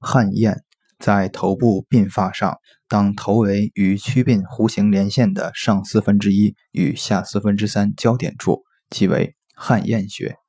汗燕在头部鬓发上，当头围与曲鬓弧形连线的上四分之一与下四分之三交点处，即为汗燕穴。